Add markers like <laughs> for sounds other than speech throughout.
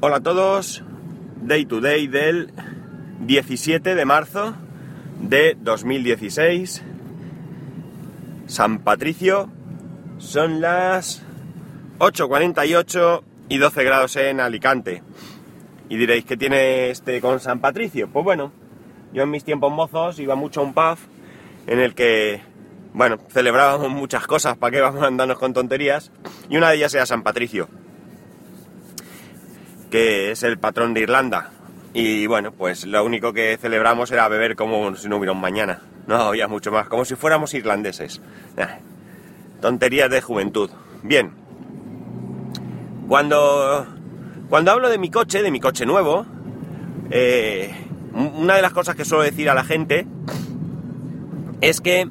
Hola a todos, Day to Day del 17 de marzo de 2016, San Patricio, son las 8.48 y 12 grados en Alicante. Y diréis, ¿qué tiene este con San Patricio? Pues bueno, yo en mis tiempos mozos iba mucho a un pub en el que, bueno, celebrábamos muchas cosas, ¿para qué vamos a andarnos con tonterías? Y una de ellas era San Patricio que es el patrón de Irlanda. Y bueno, pues lo único que celebramos era beber como si no hubiera un mañana. No había mucho más, como si fuéramos irlandeses. tonterías de juventud. Bien. Cuando, cuando hablo de mi coche, de mi coche nuevo, eh, una de las cosas que suelo decir a la gente es que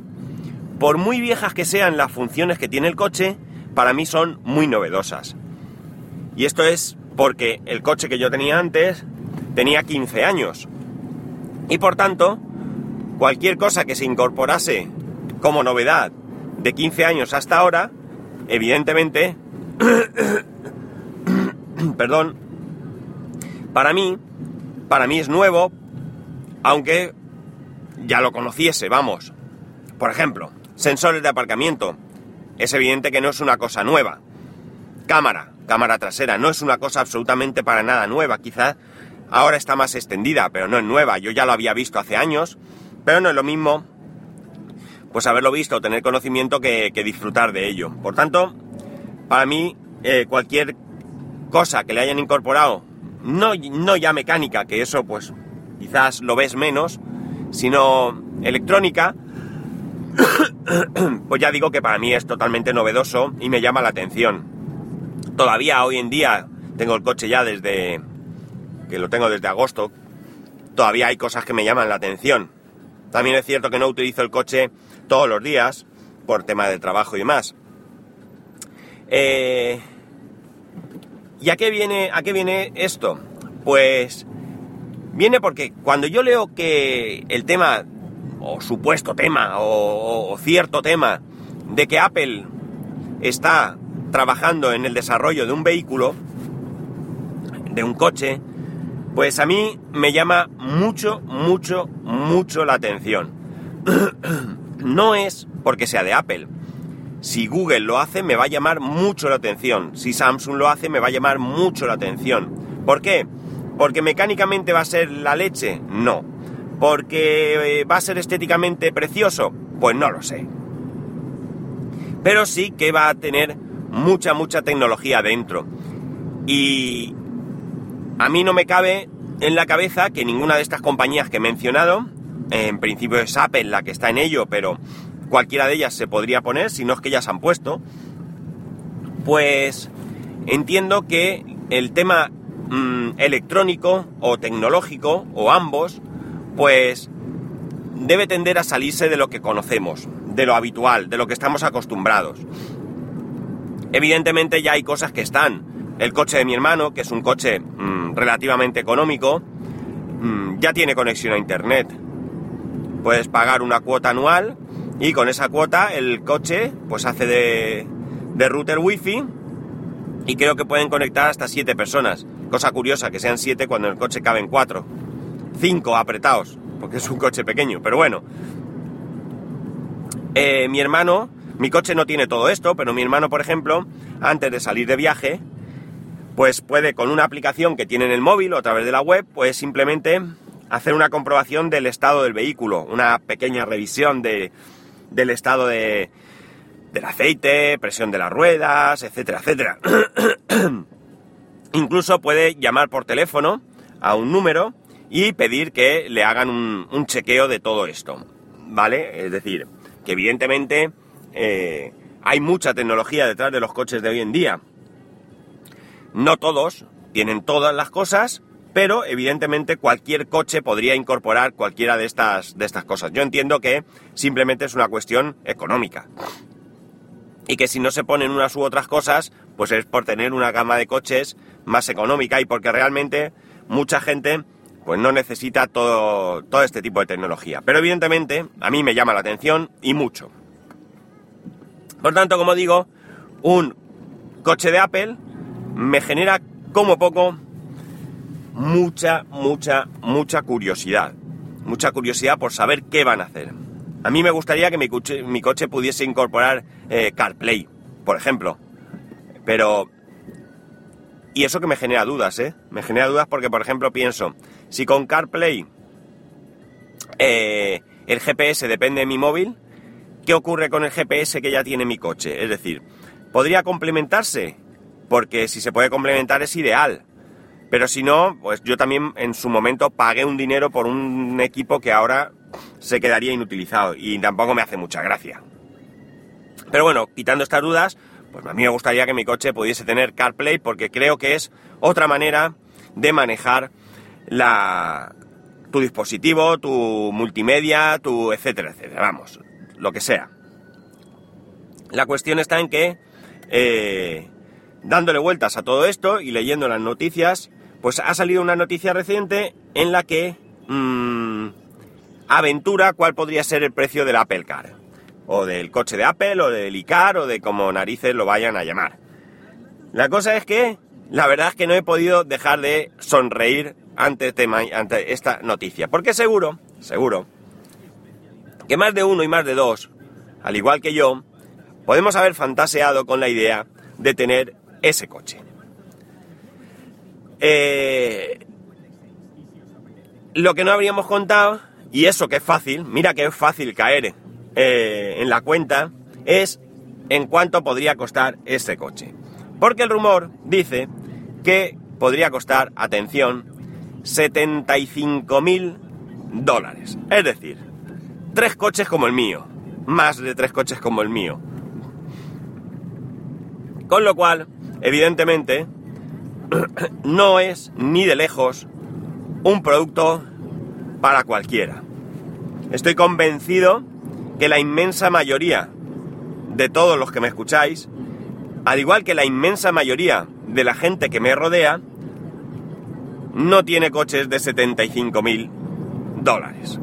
por muy viejas que sean las funciones que tiene el coche, para mí son muy novedosas. Y esto es porque el coche que yo tenía antes tenía 15 años. Y por tanto, cualquier cosa que se incorporase como novedad de 15 años hasta ahora, evidentemente, <coughs> perdón, para mí, para mí es nuevo, aunque ya lo conociese, vamos. Por ejemplo, sensores de aparcamiento. Es evidente que no es una cosa nueva. Cámara, cámara trasera. No es una cosa absolutamente para nada nueva, quizás ahora está más extendida, pero no es nueva. Yo ya lo había visto hace años, pero no es lo mismo pues haberlo visto, tener conocimiento que, disfrutar de ello. Por tanto, para mí, eh, cualquier cosa que le hayan incorporado, no, no ya mecánica, que eso pues quizás lo ves menos, sino electrónica, <coughs> pues ya digo que para mí es totalmente novedoso y me llama la atención. Todavía hoy en día tengo el coche ya desde que lo tengo desde agosto. Todavía hay cosas que me llaman la atención. También es cierto que no utilizo el coche todos los días por tema de trabajo y demás. Eh, ¿Y a qué, viene, a qué viene esto? Pues viene porque cuando yo leo que el tema, o supuesto tema, o cierto tema, de que Apple está trabajando en el desarrollo de un vehículo, de un coche, pues a mí me llama mucho, mucho, mucho la atención. <clears throat> no es porque sea de Apple. Si Google lo hace, me va a llamar mucho la atención. Si Samsung lo hace, me va a llamar mucho la atención. ¿Por qué? ¿Porque mecánicamente va a ser la leche? No. ¿Porque eh, va a ser estéticamente precioso? Pues no lo sé. Pero sí que va a tener mucha, mucha tecnología dentro. Y a mí no me cabe en la cabeza que ninguna de estas compañías que he mencionado, en principio es Apple la que está en ello, pero cualquiera de ellas se podría poner, si no es que ya se han puesto, pues entiendo que el tema mm, electrónico o tecnológico, o ambos, pues debe tender a salirse de lo que conocemos, de lo habitual, de lo que estamos acostumbrados. Evidentemente ya hay cosas que están. El coche de mi hermano, que es un coche mm, relativamente económico, mm, ya tiene conexión a internet. Puedes pagar una cuota anual y con esa cuota el coche pues hace de, de router wifi y creo que pueden conectar hasta 7 personas. Cosa curiosa, que sean 7 cuando en el coche caben 4. 5 apretados, porque es un coche pequeño, pero bueno. Eh, mi hermano mi coche no tiene todo esto, pero mi hermano, por ejemplo, antes de salir de viaje, pues puede con una aplicación que tiene en el móvil o a través de la web, pues simplemente hacer una comprobación del estado del vehículo, una pequeña revisión de, del estado de, del aceite, presión de las ruedas, etcétera, etcétera. <coughs> Incluso puede llamar por teléfono a un número y pedir que le hagan un, un chequeo de todo esto, ¿vale? Es decir, que evidentemente eh, hay mucha tecnología detrás de los coches de hoy en día. No todos tienen todas las cosas, pero evidentemente cualquier coche podría incorporar cualquiera de estas, de estas cosas. Yo entiendo que simplemente es una cuestión económica. Y que si no se ponen unas u otras cosas, pues es por tener una gama de coches más económica y porque realmente mucha gente pues no necesita todo, todo este tipo de tecnología. Pero evidentemente a mí me llama la atención y mucho. Por tanto, como digo, un coche de Apple me genera como poco mucha, mucha, mucha curiosidad. Mucha curiosidad por saber qué van a hacer. A mí me gustaría que mi coche, pudiese incorporar eh, CarPlay, por ejemplo. Pero... Y eso que me genera dudas, ¿eh? Me genera dudas porque, por ejemplo, pienso, si con CarPlay eh, el GPS depende de mi móvil, ¿qué ocurre con el GPS que ya tiene mi coche? Es decir, ¿podría complementarse? Porque si se puede complementar es ideal. Pero si no, pues yo también en su momento pagué un dinero por un equipo que ahora se quedaría inutilizado y tampoco me hace mucha gracia. Pero bueno, quitando estas dudas, pues a mí me gustaría que mi coche pudiese tener CarPlay porque creo que es otra manera de manejar tu dispositivo, tu multimedia, tu etcétera, etcétera, vamos, lo que sea. La cuestión está en que, eh, dándole vueltas a todo esto y leyendo las noticias, pues ha salido una noticia reciente en la que mmm, aventura cuál podría ser el precio del Apple Car. O del coche de Apple, o del iCar, o de como narices lo vayan a llamar. La cosa es que, la verdad es que no he podido dejar de sonreír ante, ante esta noticia. Porque seguro, seguro, que más de uno y más de dos, al igual que yo, podemos haber fantaseado con la idea de tener ese coche. Eh, lo que no habríamos contado, y eso que es fácil, mira que es fácil caer eh, en la cuenta, es en cuánto podría costar ese coche. Porque el rumor dice que podría costar, atención, 75 mil dólares. Es decir, tres coches como el mío. Más de tres coches como el mío. Con lo cual, evidentemente, <clears throat> no es ni de lejos un producto para cualquiera. Estoy convencido que la inmensa mayoría de todos los que me escucháis, al igual que la inmensa mayoría de la gente que me rodea, no tiene coches de 75 mil dólares.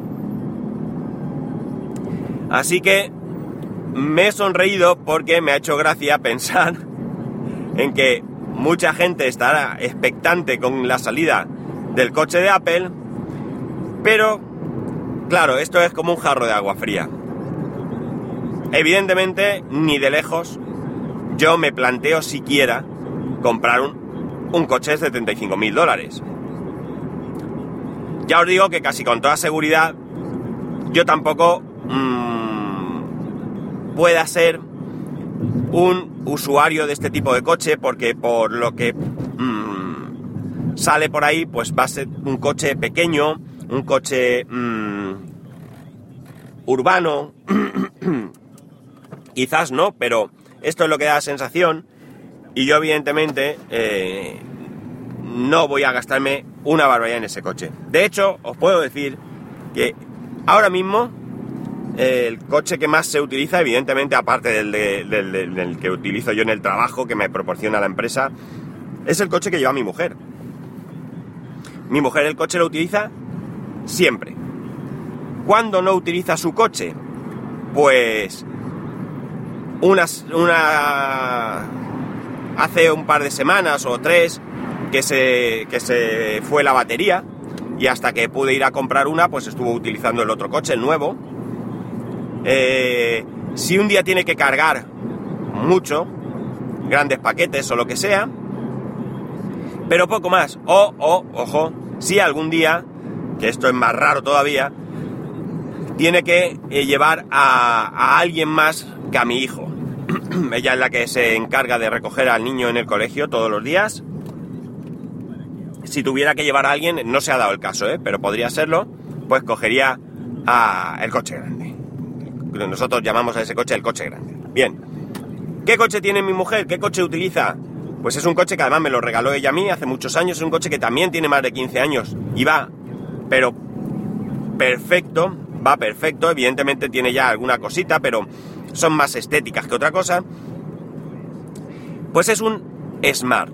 Así que me he sonreído porque me ha hecho gracia <laughs> pensar en que mucha gente estará expectante con la salida del coche de Apple, pero claro, esto es como un jarro de agua fría. Evidentemente, ni de lejos, yo me planteo siquiera comprar un, coche de 75 mil dólares. Ya os digo que casi con toda seguridad, yo tampoco mmm, pueda ser un usuario de este tipo de coche porque por lo que mmm, sale por ahí pues va a ser un coche pequeño, un coche mmm, urbano, <clears throat> quizás no, pero esto es lo que da la sensación y yo evidentemente eh, no voy a gastarme una barbaridad en ese coche. De hecho, os puedo decir que ahora mismo el coche que más se utiliza, evidentemente, aparte del, que utilizo yo en el trabajo que me proporciona la empresa, es el coche que lleva mi mujer. Mi mujer el coche lo utiliza siempre. ¿Cuándo no utiliza su coche? Pues una hace un par de semanas o tres que se, que se fue la batería y hasta que pude ir a comprar una pues estuvo utilizando el otro coche, el nuevo, eh, si un día tiene que cargar mucho, grandes paquetes o lo que sea, pero poco más. O, o, ojo, si algún día, que esto es más raro todavía, tiene que eh, llevar a, alguien más que a mi hijo. <clears throat> Ella es la que se encarga de recoger al niño en el colegio todos los días. Si tuviera que llevar a alguien, no se ha dado el caso, ¿eh? pero podría serlo, pues cogería el coche grande nosotros llamamos a ese coche el coche grande. Bien, ¿qué coche tiene mi mujer? ¿Qué coche utiliza? Pues es un coche que además me lo regaló ella a mí hace muchos años, es un coche que también tiene más de 15 años y va, pero perfecto, va perfecto, evidentemente tiene ya alguna cosita, pero son más estéticas que otra cosa. Pues es un Smart.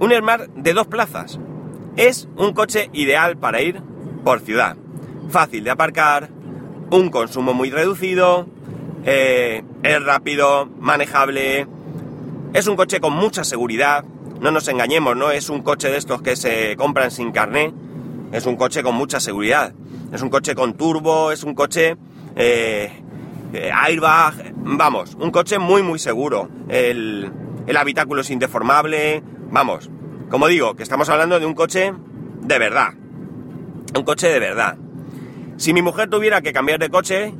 Un Smart de dos plazas. Es un coche ideal para ir por ciudad. Fácil de aparcar, un consumo muy reducido, eh, es rápido, manejable, es un coche con mucha seguridad, no nos engañemos, no es un coche de estos que se compran sin carné, es un coche con mucha seguridad, es un coche con turbo, es un coche eh, eh, airbag, vamos, un coche muy muy seguro, el, el habitáculo es indeformable, vamos, como digo, que estamos hablando de un coche de verdad, un coche de verdad. Si mi mujer tuviera que cambiar de coche,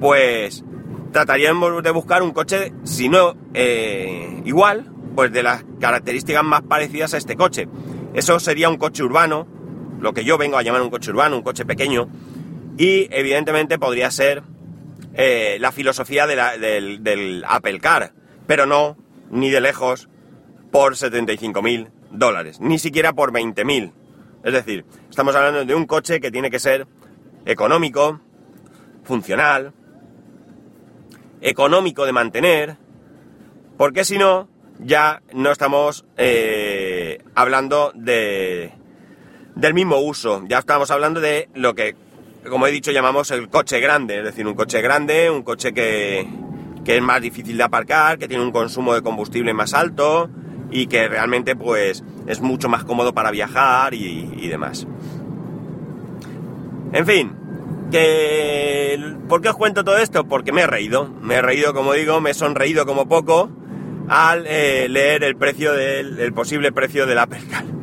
pues trataríamos de buscar un coche, si no eh, igual, pues de las características más parecidas a este coche. Eso sería un coche urbano, lo que yo vengo a llamar un coche urbano, un coche pequeño, y evidentemente podría ser eh, la filosofía del, Apple Car, pero no, ni de lejos, por 75.000 dólares, ni siquiera por 20.000. Es decir, estamos hablando de un coche que tiene que ser económico, funcional, económico de mantener, porque si no, ya no estamos eh, hablando de, del mismo uso, ya estamos hablando de lo que, como he dicho, llamamos el coche grande, es decir, un coche grande, un coche que, que es más difícil de aparcar, que tiene un consumo de combustible más alto y que realmente pues es mucho más cómodo para viajar y, y demás. En fin, que ¿por qué os cuento todo esto? Porque me he reído, me he reído como digo, me he sonreído como poco al eh, leer el precio del el posible precio del Apple Car. <laughs>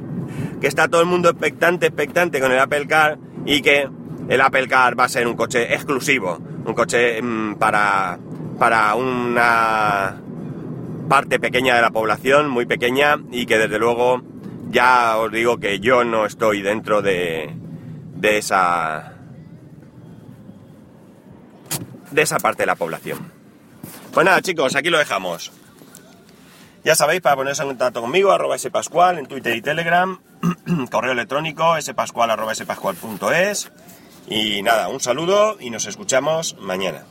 Que está todo el mundo expectante, expectante con el Apple Car y que el Apple Car va a ser un coche exclusivo, un coche mmm, para, para una parte pequeña de la población, muy pequeña, y que desde luego ya os digo que yo no estoy dentro de, de esa de esa parte de la población. Pues nada, chicos, aquí lo dejamos. Ya sabéis, para ponerse en contacto conmigo, arroba spascual en Twitter y Telegram, <clears throat> correo electrónico spascual.es. Y nada, un saludo y nos escuchamos mañana.